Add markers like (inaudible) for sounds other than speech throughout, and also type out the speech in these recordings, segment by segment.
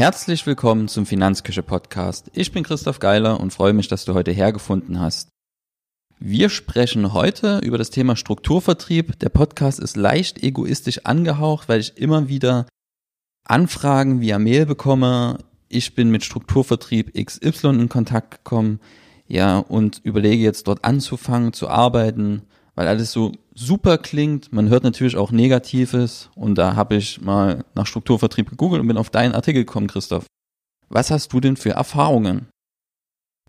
Herzlich willkommen zum Finanzküche Podcast. Ich bin Christoph Geiler und freue mich, dass du heute hergefunden hast. Wir sprechen heute über das Thema Strukturvertrieb. Der Podcast ist leicht egoistisch angehaucht, weil ich immer wieder Anfragen via Mail bekomme. Ich bin mit Strukturvertrieb XY in Kontakt gekommen, ja, und überlege jetzt dort anzufangen zu arbeiten, weil alles so super klingt. Man hört natürlich auch Negatives und da habe ich mal nach Strukturvertrieb gegoogelt und bin auf deinen Artikel gekommen, Christoph. Was hast du denn für Erfahrungen?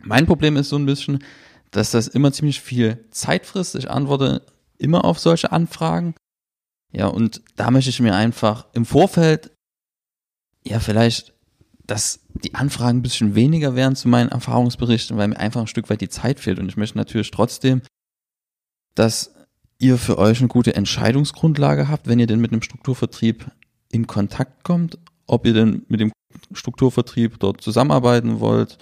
Mein Problem ist so ein bisschen, dass das immer ziemlich viel Zeit frisst. Ich antworte immer auf solche Anfragen. Ja, und da möchte ich mir einfach im Vorfeld, ja, vielleicht, dass die Anfragen ein bisschen weniger werden zu meinen Erfahrungsberichten, weil mir einfach ein Stück weit die Zeit fehlt. Und ich möchte natürlich trotzdem, dass ihr für euch eine gute Entscheidungsgrundlage habt, wenn ihr denn mit einem Strukturvertrieb in Kontakt kommt, ob ihr denn mit dem Strukturvertrieb dort zusammenarbeiten wollt,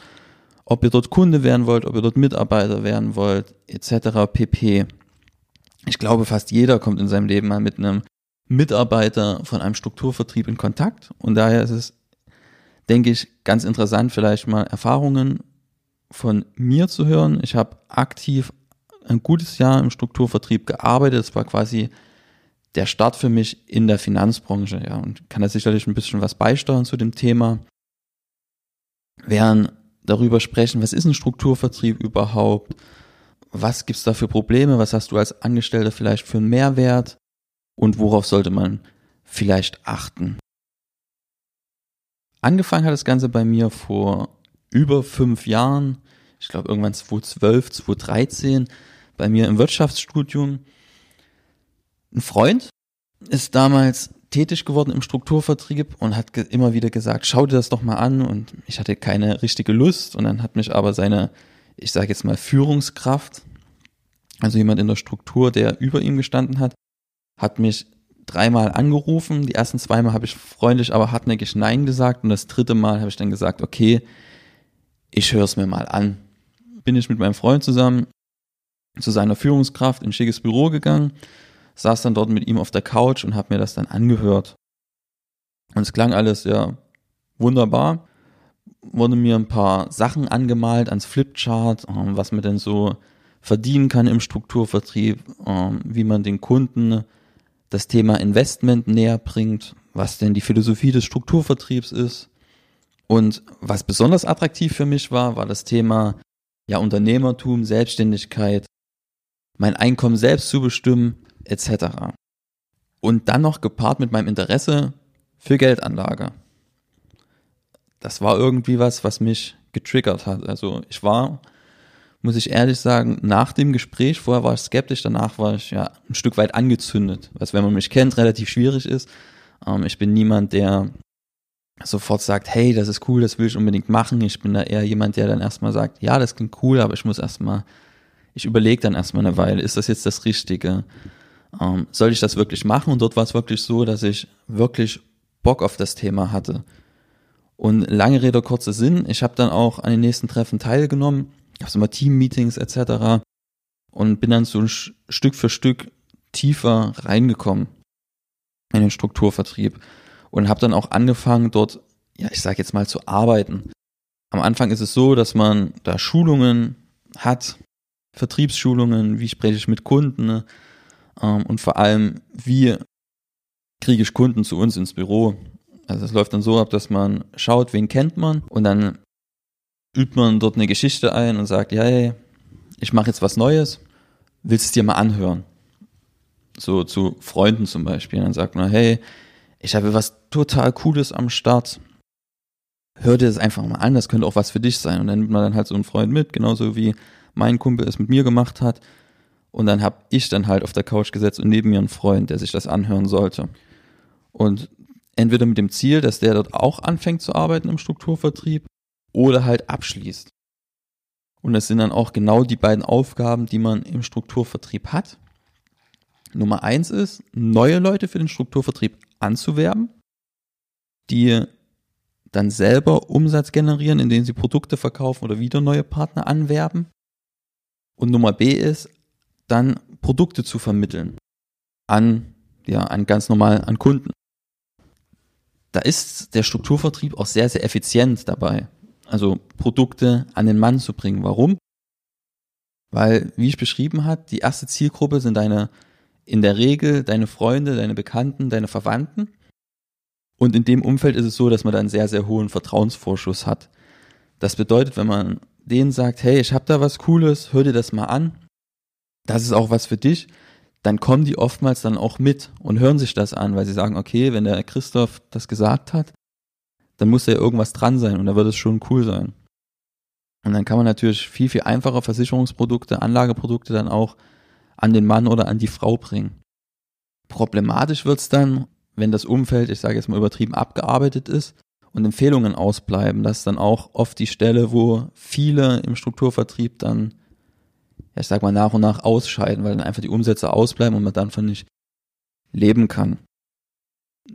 ob ihr dort Kunde werden wollt, ob ihr dort Mitarbeiter werden wollt, etc. pp. Ich glaube, fast jeder kommt in seinem Leben mal mit einem Mitarbeiter von einem Strukturvertrieb in Kontakt und daher ist es, denke ich, ganz interessant, vielleicht mal Erfahrungen von mir zu hören. Ich habe aktiv ein gutes Jahr im Strukturvertrieb gearbeitet. Das war quasi der Start für mich in der Finanzbranche, ja, und kann da sicherlich ein bisschen was beisteuern zu dem Thema. Werden darüber sprechen, was ist ein Strukturvertrieb überhaupt? Was gibt's da für Probleme? Was hast du als Angestellter vielleicht für einen Mehrwert? Und worauf sollte man vielleicht achten? Angefangen hat das Ganze bei mir vor über fünf Jahren. Ich glaube irgendwann 2012, 2013 bei mir im Wirtschaftsstudium. Ein Freund ist damals tätig geworden im Strukturvertrieb und hat immer wieder gesagt, schau dir das doch mal an und ich hatte keine richtige Lust und dann hat mich aber seine, ich sage jetzt mal Führungskraft, also jemand in der Struktur, der über ihm gestanden hat, hat mich dreimal angerufen. Die ersten zweimal habe ich freundlich, aber hartnäckig Nein gesagt und das dritte Mal habe ich dann gesagt, okay, ich höre es mir mal an. Bin ich mit meinem Freund zusammen zu seiner Führungskraft in schickes Büro gegangen, saß dann dort mit ihm auf der Couch und habe mir das dann angehört. Und es klang alles ja wunderbar. Wurde mir ein paar Sachen angemalt ans Flipchart, ähm, was man denn so verdienen kann im Strukturvertrieb, ähm, wie man den Kunden das Thema Investment näher bringt, was denn die Philosophie des Strukturvertriebs ist. Und was besonders attraktiv für mich war, war das Thema ja Unternehmertum, Selbstständigkeit, mein Einkommen selbst zu bestimmen, etc. Und dann noch gepaart mit meinem Interesse für Geldanlage. Das war irgendwie was, was mich getriggert hat. Also ich war, muss ich ehrlich sagen, nach dem Gespräch, vorher war ich skeptisch, danach war ich ja ein Stück weit angezündet, was, wenn man mich kennt, relativ schwierig ist. Ähm, ich bin niemand, der sofort sagt, hey, das ist cool, das will ich unbedingt machen. Ich bin da eher jemand, der dann erstmal sagt, ja, das klingt cool, aber ich muss erstmal ich überlege dann erstmal eine Weile, ist das jetzt das Richtige? Ähm, soll ich das wirklich machen? Und dort war es wirklich so, dass ich wirklich Bock auf das Thema hatte. Und lange Rede, kurzer Sinn, ich habe dann auch an den nächsten Treffen teilgenommen, habe so mal Team-Meetings etc. und bin dann so Stück für Stück tiefer reingekommen in den Strukturvertrieb und habe dann auch angefangen dort, ja, ich sage jetzt mal zu arbeiten. Am Anfang ist es so, dass man da Schulungen hat, Vertriebsschulungen, wie spreche ich mit Kunden ne? ähm, und vor allem, wie kriege ich Kunden zu uns ins Büro. Also es läuft dann so ab, dass man schaut, wen kennt man und dann übt man dort eine Geschichte ein und sagt, ja, hey, ich mache jetzt was Neues, willst du es dir mal anhören? So zu Freunden zum Beispiel. Dann sagt man, hey, ich habe was total Cooles am Start. Hör dir das einfach mal an, das könnte auch was für dich sein. Und dann nimmt man dann halt so einen Freund mit, genauso wie mein Kumpel es mit mir gemacht hat. Und dann habe ich dann halt auf der Couch gesetzt und neben mir einen Freund, der sich das anhören sollte. Und entweder mit dem Ziel, dass der dort auch anfängt zu arbeiten im Strukturvertrieb oder halt abschließt. Und das sind dann auch genau die beiden Aufgaben, die man im Strukturvertrieb hat. Nummer eins ist, neue Leute für den Strukturvertrieb anzuwerben, die dann selber Umsatz generieren, indem sie Produkte verkaufen oder wieder neue Partner anwerben. Und Nummer B ist, dann Produkte zu vermitteln an, ja, an ganz normal an Kunden. da ist der Strukturvertrieb auch sehr, sehr effizient dabei. Also Produkte an den Mann zu bringen. Warum? Weil, wie ich beschrieben habe, die erste Zielgruppe sind deine, in der Regel deine Freunde, deine Bekannten, deine Verwandten. Und in dem Umfeld ist es so, dass man da einen sehr, sehr hohen Vertrauensvorschuss hat. Das bedeutet, wenn man denen sagt, hey, ich habe da was Cooles, hör dir das mal an, das ist auch was für dich, dann kommen die oftmals dann auch mit und hören sich das an, weil sie sagen, okay, wenn der Christoph das gesagt hat, dann muss ja irgendwas dran sein und da wird es schon cool sein. Und dann kann man natürlich viel, viel einfacher Versicherungsprodukte, Anlageprodukte dann auch an den Mann oder an die Frau bringen. Problematisch wird's dann, wenn das Umfeld, ich sage jetzt mal übertrieben, abgearbeitet ist und Empfehlungen ausbleiben. Das ist dann auch oft die Stelle, wo viele im Strukturvertrieb dann ja, ich sag mal, nach und nach ausscheiden, weil dann einfach die Umsätze ausbleiben und man dann von nicht leben kann.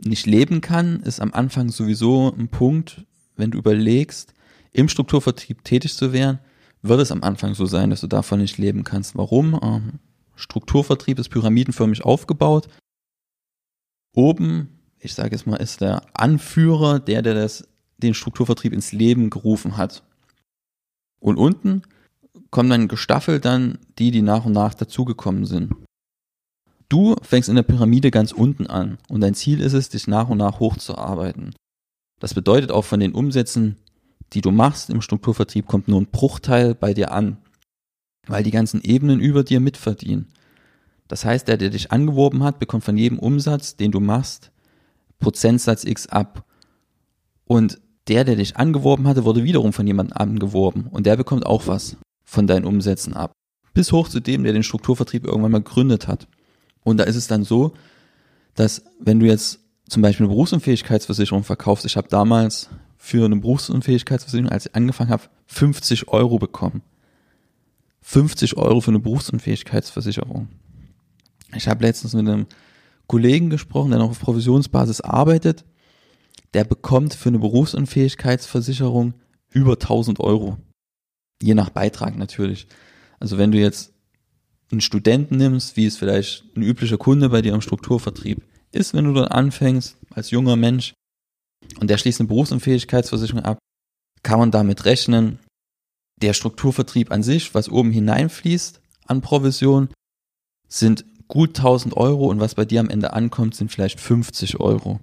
Nicht leben kann, ist am Anfang sowieso ein Punkt, wenn du überlegst, im Strukturvertrieb tätig zu werden, wird es am Anfang so sein, dass du davon nicht leben kannst. Warum? Ähm, Strukturvertrieb ist pyramidenförmig aufgebaut. Oben, ich sage jetzt mal, ist der Anführer, der, der das, den Strukturvertrieb ins Leben gerufen hat. Und unten kommen dann gestaffelt dann die, die nach und nach dazugekommen sind. Du fängst in der Pyramide ganz unten an und dein Ziel ist es, dich nach und nach hochzuarbeiten. Das bedeutet auch von den Umsätzen, die du machst im Strukturvertrieb, kommt nur ein Bruchteil bei dir an, weil die ganzen Ebenen über dir mitverdienen. Das heißt, der, der dich angeworben hat, bekommt von jedem Umsatz, den du machst, Prozentsatz X ab. Und der, der dich angeworben hatte, wurde wiederum von jemandem angeworben und der bekommt auch was von deinen Umsätzen ab. Bis hoch zu dem, der den Strukturvertrieb irgendwann mal gegründet hat. Und da ist es dann so, dass wenn du jetzt zum Beispiel eine Berufsunfähigkeitsversicherung verkaufst, ich habe damals für eine Berufsunfähigkeitsversicherung, als ich angefangen habe, 50 Euro bekommen. 50 Euro für eine Berufsunfähigkeitsversicherung. Ich habe letztens mit einem Kollegen gesprochen, der noch auf Provisionsbasis arbeitet. Der bekommt für eine Berufsunfähigkeitsversicherung über 1000 Euro. Je nach Beitrag natürlich. Also wenn du jetzt einen Studenten nimmst, wie es vielleicht ein üblicher Kunde bei dir im Strukturvertrieb ist, wenn du dort anfängst, als junger Mensch, und der schließt eine Berufsunfähigkeitsversicherung ab, kann man damit rechnen, der Strukturvertrieb an sich, was oben hineinfließt an Provision, sind gut 1000 Euro und was bei dir am Ende ankommt, sind vielleicht 50 Euro.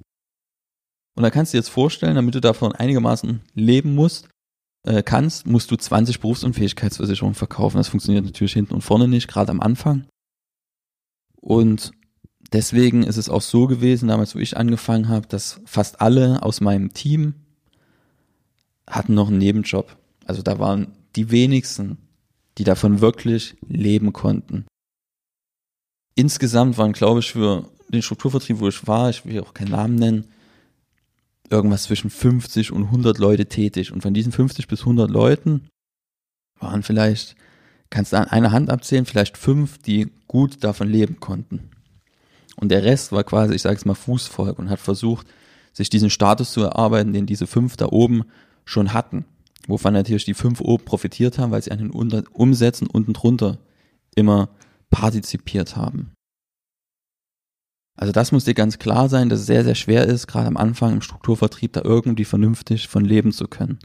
Und da kannst du dir jetzt vorstellen, damit du davon einigermaßen leben musst, äh, kannst, musst du 20 Berufsunfähigkeitsversicherungen verkaufen. Das funktioniert natürlich hinten und vorne nicht, gerade am Anfang. Und deswegen ist es auch so gewesen, damals wo ich angefangen habe, dass fast alle aus meinem Team hatten noch einen Nebenjob. Also da waren die wenigsten, die davon wirklich leben konnten. Insgesamt waren, glaube ich, für den Strukturvertrieb, wo ich war, ich will auch keinen Namen nennen, irgendwas zwischen 50 und 100 Leute tätig. Und von diesen 50 bis 100 Leuten waren vielleicht, kannst du an einer Hand abzählen, vielleicht fünf, die gut davon leben konnten. Und der Rest war quasi, ich sage es mal, Fußvolk und hat versucht, sich diesen Status zu erarbeiten, den diese fünf da oben schon hatten. Wovon natürlich die fünf oben profitiert haben, weil sie an den Umsätzen unten drunter immer partizipiert haben. Also das muss dir ganz klar sein, dass es sehr, sehr schwer ist, gerade am Anfang im Strukturvertrieb da irgendwie vernünftig von leben zu können.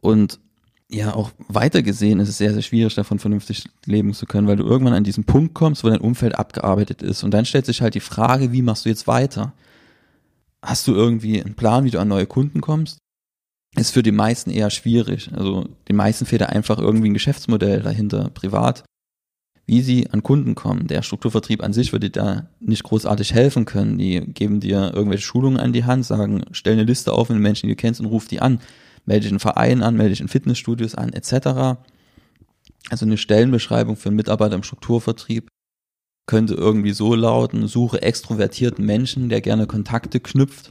Und ja, auch weiter gesehen ist es sehr, sehr schwierig, davon vernünftig leben zu können, weil du irgendwann an diesen Punkt kommst, wo dein Umfeld abgearbeitet ist. Und dann stellt sich halt die Frage, wie machst du jetzt weiter? Hast du irgendwie einen Plan, wie du an neue Kunden kommst? Ist für die meisten eher schwierig. Also den meisten fehlt da einfach irgendwie ein Geschäftsmodell dahinter, privat sie an Kunden kommen. Der Strukturvertrieb an sich würde dir da nicht großartig helfen können. Die geben dir irgendwelche Schulungen an die Hand, sagen, stell eine Liste auf mit Menschen, die du kennst und ruf die an. Melde dich in Vereinen an, melde dich in Fitnessstudios an, etc. Also eine Stellenbeschreibung für einen Mitarbeiter im Strukturvertrieb könnte irgendwie so lauten, suche extrovertierten Menschen, der gerne Kontakte knüpft.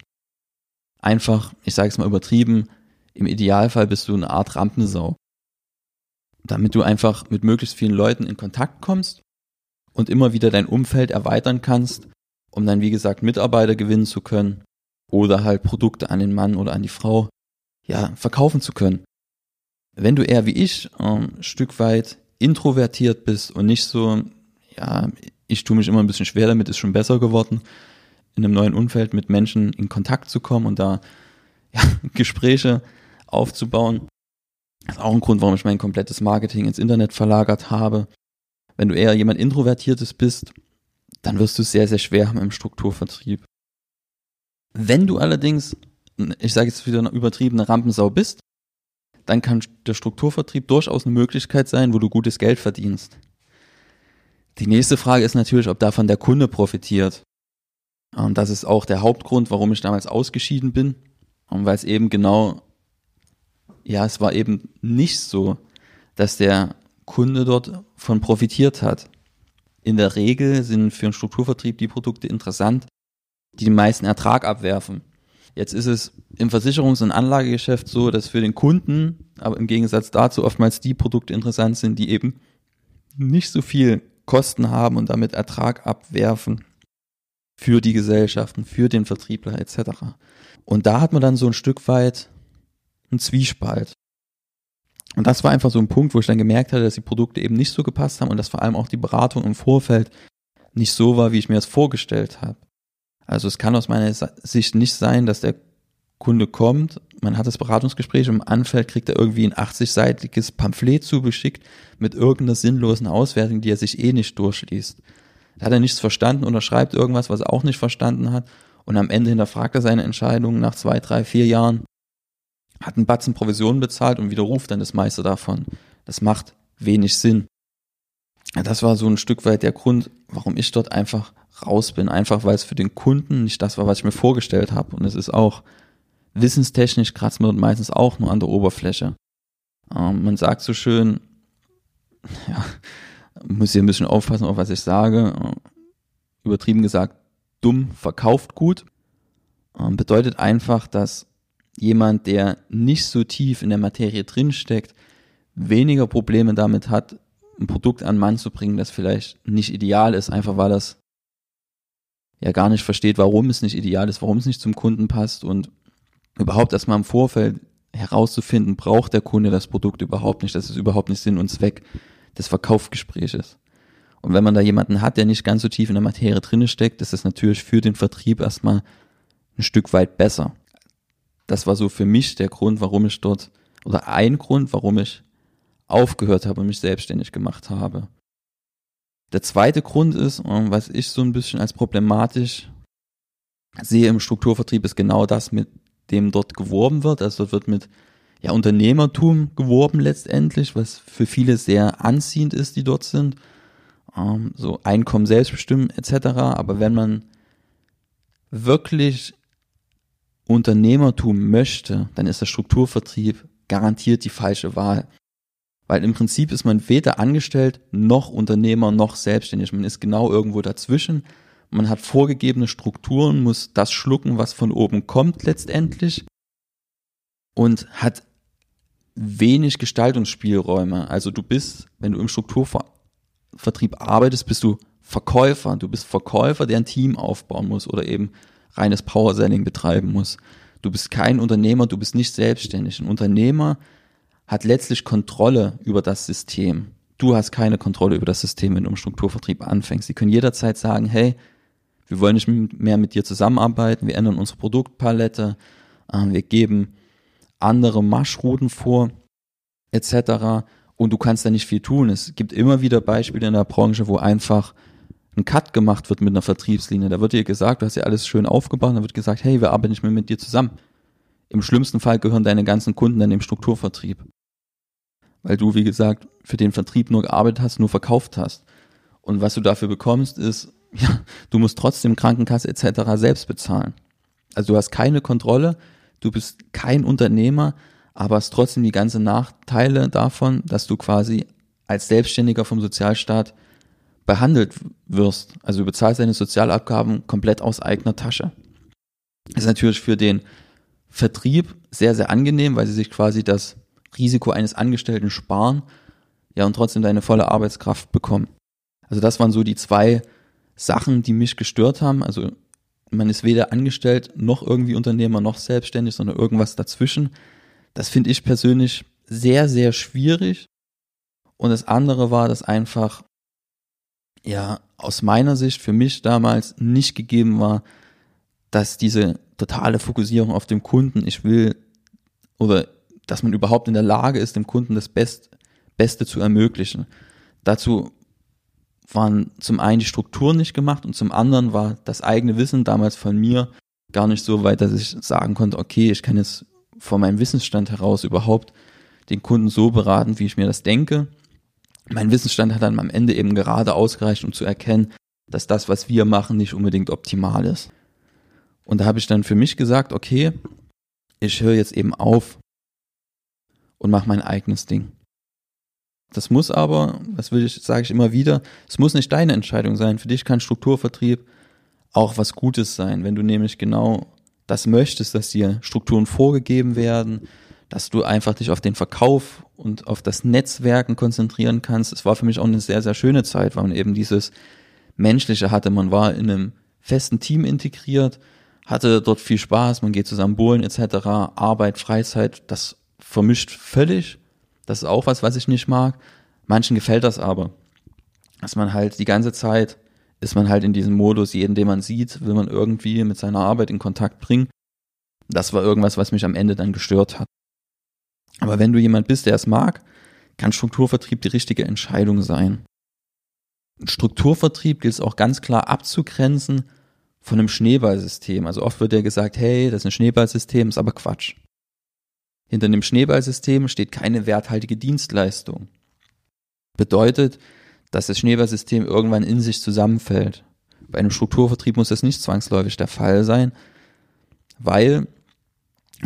Einfach, ich sage es mal übertrieben, im Idealfall bist du eine Art Rampensau damit du einfach mit möglichst vielen Leuten in Kontakt kommst und immer wieder dein Umfeld erweitern kannst, um dann, wie gesagt, Mitarbeiter gewinnen zu können oder halt Produkte an den Mann oder an die Frau, ja, verkaufen zu können. Wenn du eher wie ich ähm, ein Stück weit introvertiert bist und nicht so, ja, ich tue mich immer ein bisschen schwer damit, ist schon besser geworden, in einem neuen Umfeld mit Menschen in Kontakt zu kommen und da ja, (laughs) Gespräche aufzubauen. Das ist auch ein Grund, warum ich mein komplettes Marketing ins Internet verlagert habe. Wenn du eher jemand Introvertiertes bist, dann wirst du es sehr, sehr schwer haben im Strukturvertrieb. Wenn du allerdings, ich sage jetzt wieder eine übertriebene Rampensau bist, dann kann der Strukturvertrieb durchaus eine Möglichkeit sein, wo du gutes Geld verdienst. Die nächste Frage ist natürlich, ob davon der Kunde profitiert. Und das ist auch der Hauptgrund, warum ich damals ausgeschieden bin. Und weil es eben genau, ja, es war eben nicht so, dass der Kunde dort von profitiert hat. In der Regel sind für einen Strukturvertrieb die Produkte interessant, die den meisten Ertrag abwerfen. Jetzt ist es im Versicherungs- und Anlagegeschäft so, dass für den Kunden, aber im Gegensatz dazu oftmals die Produkte interessant sind, die eben nicht so viel Kosten haben und damit Ertrag abwerfen für die Gesellschaften, für den Vertriebler etc. Und da hat man dann so ein Stück weit einen Zwiespalt. Und das war einfach so ein Punkt, wo ich dann gemerkt hatte, dass die Produkte eben nicht so gepasst haben und dass vor allem auch die Beratung im Vorfeld nicht so war, wie ich mir das vorgestellt habe. Also es kann aus meiner Sicht nicht sein, dass der Kunde kommt, man hat das Beratungsgespräch und im Anfeld kriegt er irgendwie ein 80-seitiges Pamphlet zugeschickt mit irgendeiner sinnlosen Auswertung, die er sich eh nicht durchliest. Da hat er nichts verstanden oder schreibt irgendwas, was er auch nicht verstanden hat und am Ende hinterfragt er seine Entscheidung nach zwei, drei, vier Jahren, hat einen Batzen Provision bezahlt und widerruft dann das meiste davon. Das macht wenig Sinn. Das war so ein Stück weit der Grund, warum ich dort einfach raus bin. Einfach weil es für den Kunden nicht das war, was ich mir vorgestellt habe. Und es ist auch wissenstechnisch kratzt man meistens auch nur an der Oberfläche. Ähm, man sagt so schön, (laughs) ja, muss hier ein bisschen aufpassen, auf was ich sage. Übertrieben gesagt, dumm verkauft gut. Ähm, bedeutet einfach, dass jemand, der nicht so tief in der Materie drinsteckt, weniger Probleme damit hat, ein Produkt an Mann zu bringen, das vielleicht nicht ideal ist, einfach weil das ja gar nicht versteht, warum es nicht ideal ist, warum es nicht zum Kunden passt und überhaupt erstmal im Vorfeld herauszufinden, braucht der Kunde das Produkt überhaupt nicht, das ist überhaupt nicht Sinn und Zweck des Verkaufsgespräches. Und wenn man da jemanden hat, der nicht ganz so tief in der Materie drinne steckt, ist das natürlich für den Vertrieb erstmal ein Stück weit besser. Das war so für mich der Grund, warum ich dort, oder ein Grund, warum ich aufgehört habe und mich selbstständig gemacht habe. Der zweite Grund ist, was ich so ein bisschen als problematisch sehe im Strukturvertrieb, ist genau das, mit dem dort geworben wird. Also dort wird mit ja, Unternehmertum geworben letztendlich, was für viele sehr anziehend ist, die dort sind. Ähm, so Einkommen selbstbestimmen etc. Aber wenn man wirklich Unternehmertum möchte, dann ist der Strukturvertrieb garantiert die falsche Wahl. Weil im Prinzip ist man weder angestellt noch Unternehmer noch selbstständig. Man ist genau irgendwo dazwischen. Man hat vorgegebene Strukturen, muss das schlucken, was von oben kommt letztendlich und hat wenig Gestaltungsspielräume. Also du bist, wenn du im Strukturvertrieb arbeitest, bist du Verkäufer. Du bist Verkäufer, der ein Team aufbauen muss oder eben reines Power-Selling betreiben muss. Du bist kein Unternehmer, du bist nicht selbstständig. Ein Unternehmer hat letztlich Kontrolle über das System. Du hast keine Kontrolle über das System, wenn du im Strukturvertrieb anfängst. Sie können jederzeit sagen, hey, wir wollen nicht mehr mit dir zusammenarbeiten, wir ändern unsere Produktpalette, äh, wir geben andere Marschrouten vor, etc. Und du kannst da nicht viel tun. Es gibt immer wieder Beispiele in der Branche, wo einfach ein Cut gemacht wird mit einer Vertriebslinie. Da wird dir gesagt, du hast ja alles schön aufgebaut, da wird gesagt, hey, wir arbeiten nicht mehr mit dir zusammen. Im schlimmsten Fall gehören deine ganzen Kunden dann dem Strukturvertrieb. Weil du, wie gesagt, für den Vertrieb nur gearbeitet hast, nur verkauft hast. Und was du dafür bekommst, ist, (laughs) ja, du musst trotzdem Krankenkasse etc. selbst bezahlen. Also du hast keine Kontrolle, du bist kein Unternehmer, aber hast trotzdem die ganzen Nachteile davon, dass du quasi als Selbstständiger vom Sozialstaat behandelt wirst. Also du bezahlst deine Sozialabgaben komplett aus eigener Tasche. Das ist natürlich für den Vertrieb sehr, sehr angenehm, weil sie sich quasi das Risiko eines Angestellten sparen, ja, und trotzdem deine volle Arbeitskraft bekommen. Also das waren so die zwei Sachen, die mich gestört haben. Also man ist weder angestellt noch irgendwie Unternehmer noch selbstständig, sondern irgendwas dazwischen. Das finde ich persönlich sehr, sehr schwierig. Und das andere war, dass einfach, ja, aus meiner Sicht für mich damals nicht gegeben war, dass diese totale Fokussierung auf dem Kunden, ich will, oder dass man überhaupt in der Lage ist, dem Kunden das Best, Beste zu ermöglichen. Dazu waren zum einen die Strukturen nicht gemacht und zum anderen war das eigene Wissen damals von mir gar nicht so weit, dass ich sagen konnte, okay, ich kann jetzt von meinem Wissensstand heraus überhaupt den Kunden so beraten, wie ich mir das denke. Mein Wissensstand hat dann am Ende eben gerade ausgereicht, um zu erkennen, dass das, was wir machen, nicht unbedingt optimal ist. Und da habe ich dann für mich gesagt, okay, ich höre jetzt eben auf und mache mein eigenes Ding. Das muss aber, das will ich, sage ich immer wieder, es muss nicht deine Entscheidung sein. Für dich kann Strukturvertrieb auch was Gutes sein, wenn du nämlich genau das möchtest, dass dir Strukturen vorgegeben werden, dass du einfach dich auf den Verkauf und auf das Netzwerken konzentrieren kannst. Es war für mich auch eine sehr, sehr schöne Zeit, weil man eben dieses Menschliche hatte. Man war in einem festen Team integriert, hatte dort viel Spaß, man geht zusammen bowlen etc. Arbeit, Freizeit, das vermischt völlig. Das ist auch was, was ich nicht mag. Manchen gefällt das aber. Dass man halt die ganze Zeit ist man halt in diesem Modus, jeden, den man sieht, will man irgendwie mit seiner Arbeit in Kontakt bringen. Das war irgendwas, was mich am Ende dann gestört hat. Aber wenn du jemand bist, der es mag, kann Strukturvertrieb die richtige Entscheidung sein. Strukturvertrieb gilt es auch ganz klar abzugrenzen von einem Schneeballsystem. Also oft wird ja gesagt, hey, das ist ein Schneeballsystem, ist aber Quatsch. Hinter einem Schneeballsystem steht keine werthaltige Dienstleistung. Bedeutet, dass das Schneeballsystem irgendwann in sich zusammenfällt. Bei einem Strukturvertrieb muss das nicht zwangsläufig der Fall sein, weil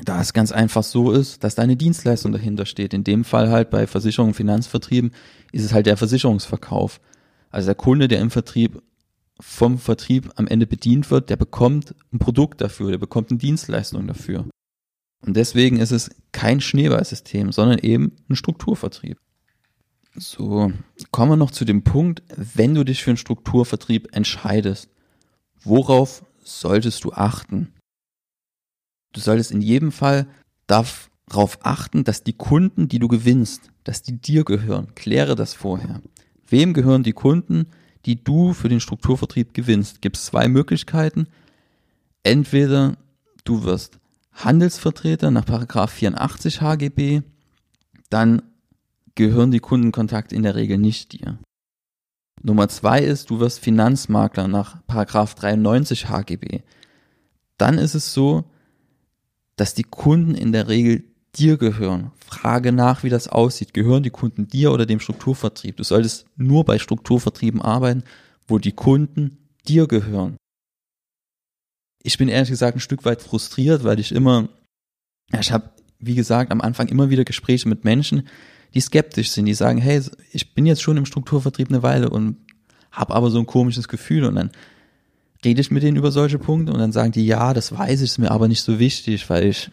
da es ganz einfach so ist, dass da eine Dienstleistung dahinter steht. In dem Fall halt bei Versicherungen Finanzvertrieben ist es halt der Versicherungsverkauf. Also der Kunde, der im Vertrieb vom Vertrieb am Ende bedient wird, der bekommt ein Produkt dafür, der bekommt eine Dienstleistung dafür. Und deswegen ist es kein Schneeballsystem, sondern eben ein Strukturvertrieb. So, kommen wir noch zu dem Punkt, wenn du dich für einen Strukturvertrieb entscheidest, worauf solltest du achten? Du solltest in jedem Fall darauf achten, dass die Kunden, die du gewinnst, dass die dir gehören. Kläre das vorher. Wem gehören die Kunden, die du für den Strukturvertrieb gewinnst? Gibt es zwei Möglichkeiten. Entweder du wirst Handelsvertreter nach Paragraph 84 HGB, dann gehören die Kundenkontakte in der Regel nicht dir. Nummer zwei ist, du wirst Finanzmakler nach Paragraph 93 HGB. Dann ist es so, dass die Kunden in der Regel dir gehören. Frage nach, wie das aussieht. Gehören die Kunden dir oder dem Strukturvertrieb? Du solltest nur bei Strukturvertrieben arbeiten, wo die Kunden dir gehören. Ich bin ehrlich gesagt ein Stück weit frustriert, weil ich immer, ich habe, wie gesagt, am Anfang immer wieder Gespräche mit Menschen, die skeptisch sind, die sagen, hey, ich bin jetzt schon im Strukturvertrieb eine Weile und habe aber so ein komisches Gefühl und dann rede ich mit denen über solche Punkte und dann sagen die, ja, das weiß ich, ist mir aber nicht so wichtig, weil ich,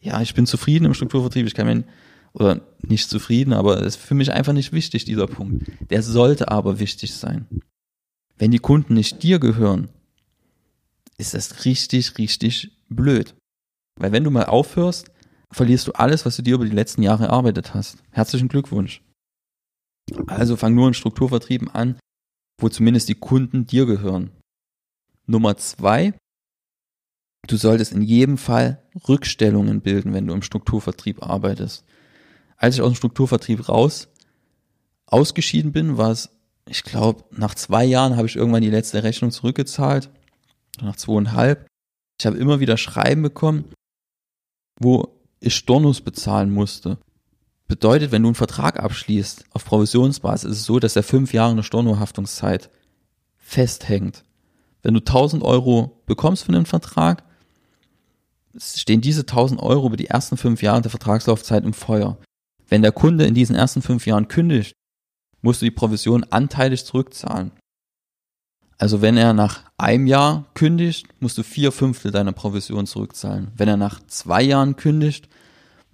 ja, ich bin zufrieden im Strukturvertrieb, ich kann mir, oder nicht zufrieden, aber es ist für mich einfach nicht wichtig, dieser Punkt. Der sollte aber wichtig sein. Wenn die Kunden nicht dir gehören, ist das richtig, richtig blöd. Weil wenn du mal aufhörst, verlierst du alles, was du dir über die letzten Jahre erarbeitet hast. Herzlichen Glückwunsch. Also fang nur in Strukturvertrieben an, wo zumindest die Kunden dir gehören. Nummer zwei, du solltest in jedem Fall Rückstellungen bilden, wenn du im Strukturvertrieb arbeitest. Als ich aus dem Strukturvertrieb raus ausgeschieden bin, war es, ich glaube, nach zwei Jahren habe ich irgendwann die letzte Rechnung zurückgezahlt, nach zweieinhalb. Ich habe immer wieder Schreiben bekommen, wo ich Stornos bezahlen musste. Bedeutet, wenn du einen Vertrag abschließt auf Provisionsbasis, ist es so, dass der fünf Jahre eine Stornohaftungszeit festhängt. Wenn du 1000 Euro bekommst für einen Vertrag, stehen diese 1000 Euro über die ersten fünf Jahre der Vertragslaufzeit im Feuer. Wenn der Kunde in diesen ersten fünf Jahren kündigt, musst du die Provision anteilig zurückzahlen. Also wenn er nach einem Jahr kündigt, musst du vier Fünftel deiner Provision zurückzahlen. Wenn er nach zwei Jahren kündigt,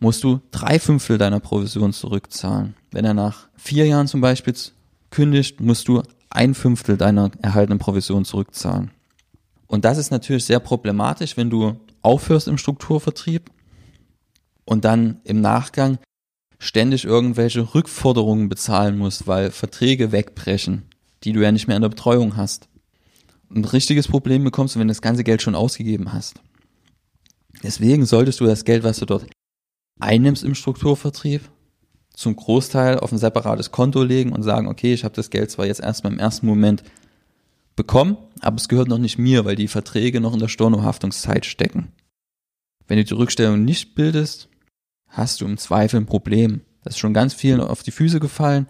musst du drei Fünftel deiner Provision zurückzahlen. Wenn er nach vier Jahren zum Beispiel kündigt, musst du ein Fünftel deiner erhaltenen Provision zurückzahlen. Und das ist natürlich sehr problematisch, wenn du aufhörst im Strukturvertrieb und dann im Nachgang ständig irgendwelche Rückforderungen bezahlen musst, weil Verträge wegbrechen, die du ja nicht mehr in der Betreuung hast. ein richtiges Problem bekommst du, wenn du das ganze Geld schon ausgegeben hast. Deswegen solltest du das Geld, was du dort einnimmst im Strukturvertrieb, zum Großteil auf ein separates Konto legen und sagen, okay, ich habe das Geld zwar jetzt erstmal im ersten Moment bekommen, aber es gehört noch nicht mir, weil die Verträge noch in der Stornohaftungszeit stecken. Wenn du die Rückstellung nicht bildest, hast du im Zweifel ein Problem. Das ist schon ganz vielen auf die Füße gefallen,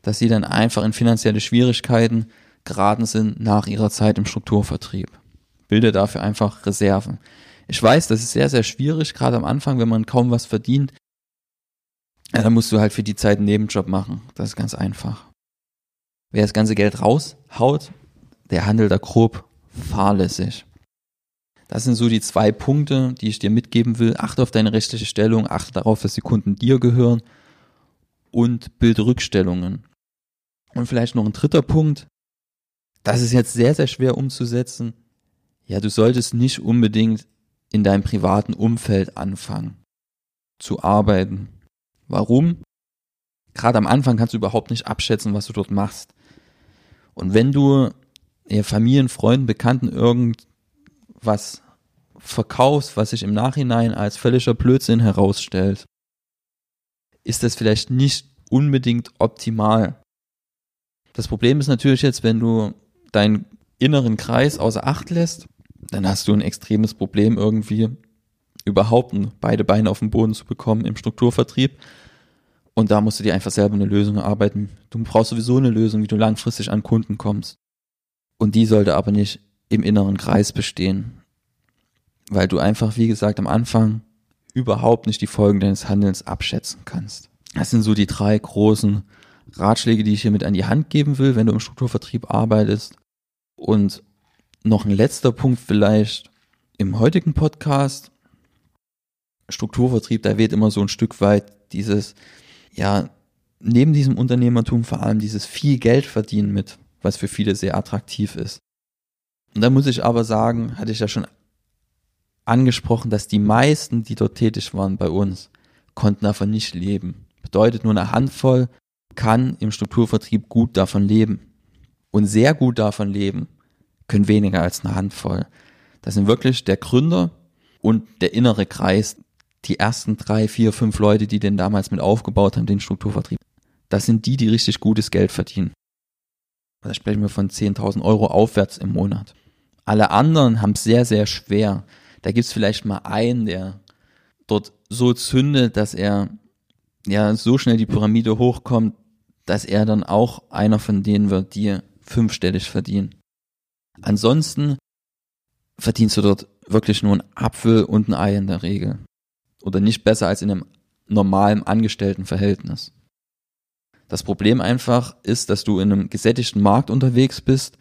dass sie dann einfach in finanzielle Schwierigkeiten geraten sind nach ihrer Zeit im Strukturvertrieb. Bilde dafür einfach Reserven. Ich weiß, das ist sehr, sehr schwierig, gerade am Anfang, wenn man kaum was verdient. Ja, dann musst du halt für die Zeit einen Nebenjob machen. Das ist ganz einfach. Wer das ganze Geld raushaut, der handelt da grob fahrlässig. Das sind so die zwei Punkte, die ich dir mitgeben will. Achte auf deine rechtliche Stellung, achte darauf, dass die Kunden dir gehören und bilde Rückstellungen. Und vielleicht noch ein dritter Punkt. Das ist jetzt sehr, sehr schwer umzusetzen. Ja, du solltest nicht unbedingt in deinem privaten Umfeld anfangen zu arbeiten. Warum? Gerade am Anfang kannst du überhaupt nicht abschätzen, was du dort machst. Und wenn du ja, Familien, Freunden, Bekannten irgendwas verkaufst, was sich im Nachhinein als völliger Blödsinn herausstellt, ist das vielleicht nicht unbedingt optimal. Das Problem ist natürlich jetzt, wenn du deinen inneren Kreis außer Acht lässt, dann hast du ein extremes Problem irgendwie überhaupt beide Beine auf den Boden zu bekommen im Strukturvertrieb. Und da musst du dir einfach selber eine Lösung erarbeiten. Du brauchst sowieso eine Lösung, wie du langfristig an Kunden kommst. Und die sollte aber nicht im inneren Kreis bestehen. Weil du einfach, wie gesagt, am Anfang überhaupt nicht die Folgen deines Handelns abschätzen kannst. Das sind so die drei großen Ratschläge, die ich hier mit an die Hand geben will, wenn du im Strukturvertrieb arbeitest. Und noch ein letzter Punkt vielleicht im heutigen Podcast. Strukturvertrieb, da weht immer so ein Stück weit dieses, ja, neben diesem Unternehmertum vor allem dieses viel Geld verdienen mit, was für viele sehr attraktiv ist. Und da muss ich aber sagen, hatte ich ja schon angesprochen, dass die meisten, die dort tätig waren bei uns, konnten davon nicht leben. Bedeutet nur eine Handvoll kann im Strukturvertrieb gut davon leben. Und sehr gut davon leben können weniger als eine Handvoll. Das sind wirklich der Gründer und der innere Kreis, die ersten drei, vier, fünf Leute, die den damals mit aufgebaut haben, den Strukturvertrieb. Das sind die, die richtig gutes Geld verdienen. Da sprechen wir von 10.000 Euro aufwärts im Monat. Alle anderen haben es sehr, sehr schwer. Da gibt's vielleicht mal einen, der dort so zündet, dass er ja so schnell die Pyramide hochkommt, dass er dann auch einer von denen wird, die fünfstellig verdienen. Ansonsten verdienst du dort wirklich nur einen Apfel und ein Ei in der Regel. Oder nicht besser als in einem normalen Angestelltenverhältnis. Das Problem einfach ist, dass du in einem gesättigten Markt unterwegs bist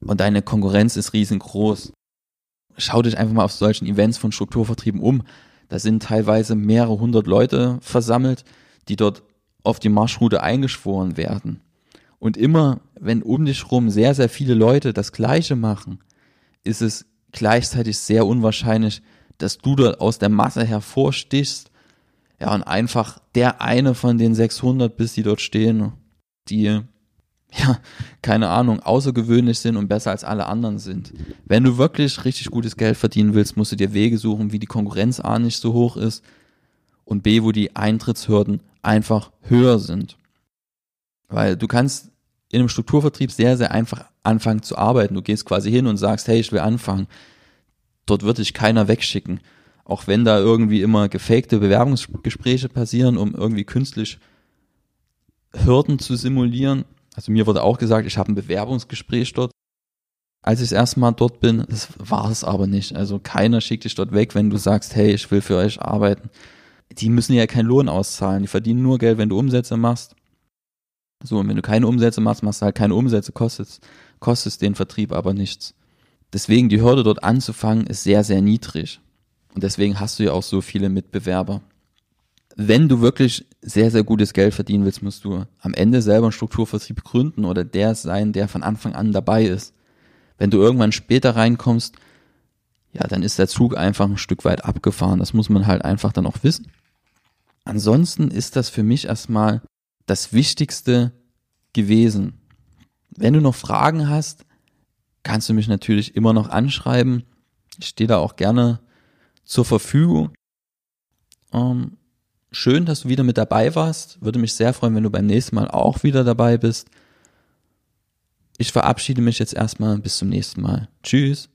und deine Konkurrenz ist riesengroß. Schau dich einfach mal auf solchen Events von Strukturvertrieben um. Da sind teilweise mehrere hundert Leute versammelt, die dort auf die Marschroute eingeschworen werden. Und immer, wenn um dich rum sehr, sehr viele Leute das Gleiche machen, ist es gleichzeitig sehr unwahrscheinlich, dass du dort aus der Masse hervorstichst. Ja, und einfach der eine von den 600 bist, die dort stehen, die, ja, keine Ahnung, außergewöhnlich sind und besser als alle anderen sind. Wenn du wirklich richtig gutes Geld verdienen willst, musst du dir Wege suchen, wie die Konkurrenz A nicht so hoch ist und B, wo die Eintrittshürden einfach höher sind. Weil du kannst in einem Strukturvertrieb sehr, sehr einfach anfangen zu arbeiten. Du gehst quasi hin und sagst, hey, ich will anfangen. Dort wird dich keiner wegschicken. Auch wenn da irgendwie immer gefakte Bewerbungsgespräche passieren, um irgendwie künstlich Hürden zu simulieren. Also mir wurde auch gesagt, ich habe ein Bewerbungsgespräch dort. Als ich das erste Mal dort bin, das war es aber nicht. Also keiner schickt dich dort weg, wenn du sagst, hey, ich will für euch arbeiten die müssen ja keinen Lohn auszahlen. Die verdienen nur Geld, wenn du Umsätze machst. So, und wenn du keine Umsätze machst, machst du halt keine Umsätze, kostet, kostet den Vertrieb aber nichts. Deswegen die Hürde dort anzufangen ist sehr, sehr niedrig. Und deswegen hast du ja auch so viele Mitbewerber. Wenn du wirklich sehr, sehr gutes Geld verdienen willst, musst du am Ende selber einen Strukturvertrieb gründen oder der sein, der von Anfang an dabei ist. Wenn du irgendwann später reinkommst, ja, dann ist der Zug einfach ein Stück weit abgefahren. Das muss man halt einfach dann auch wissen. Ansonsten ist das für mich erstmal das Wichtigste gewesen. Wenn du noch Fragen hast, kannst du mich natürlich immer noch anschreiben. Ich stehe da auch gerne zur Verfügung. Ähm, schön, dass du wieder mit dabei warst. Würde mich sehr freuen, wenn du beim nächsten Mal auch wieder dabei bist. Ich verabschiede mich jetzt erstmal. Bis zum nächsten Mal. Tschüss.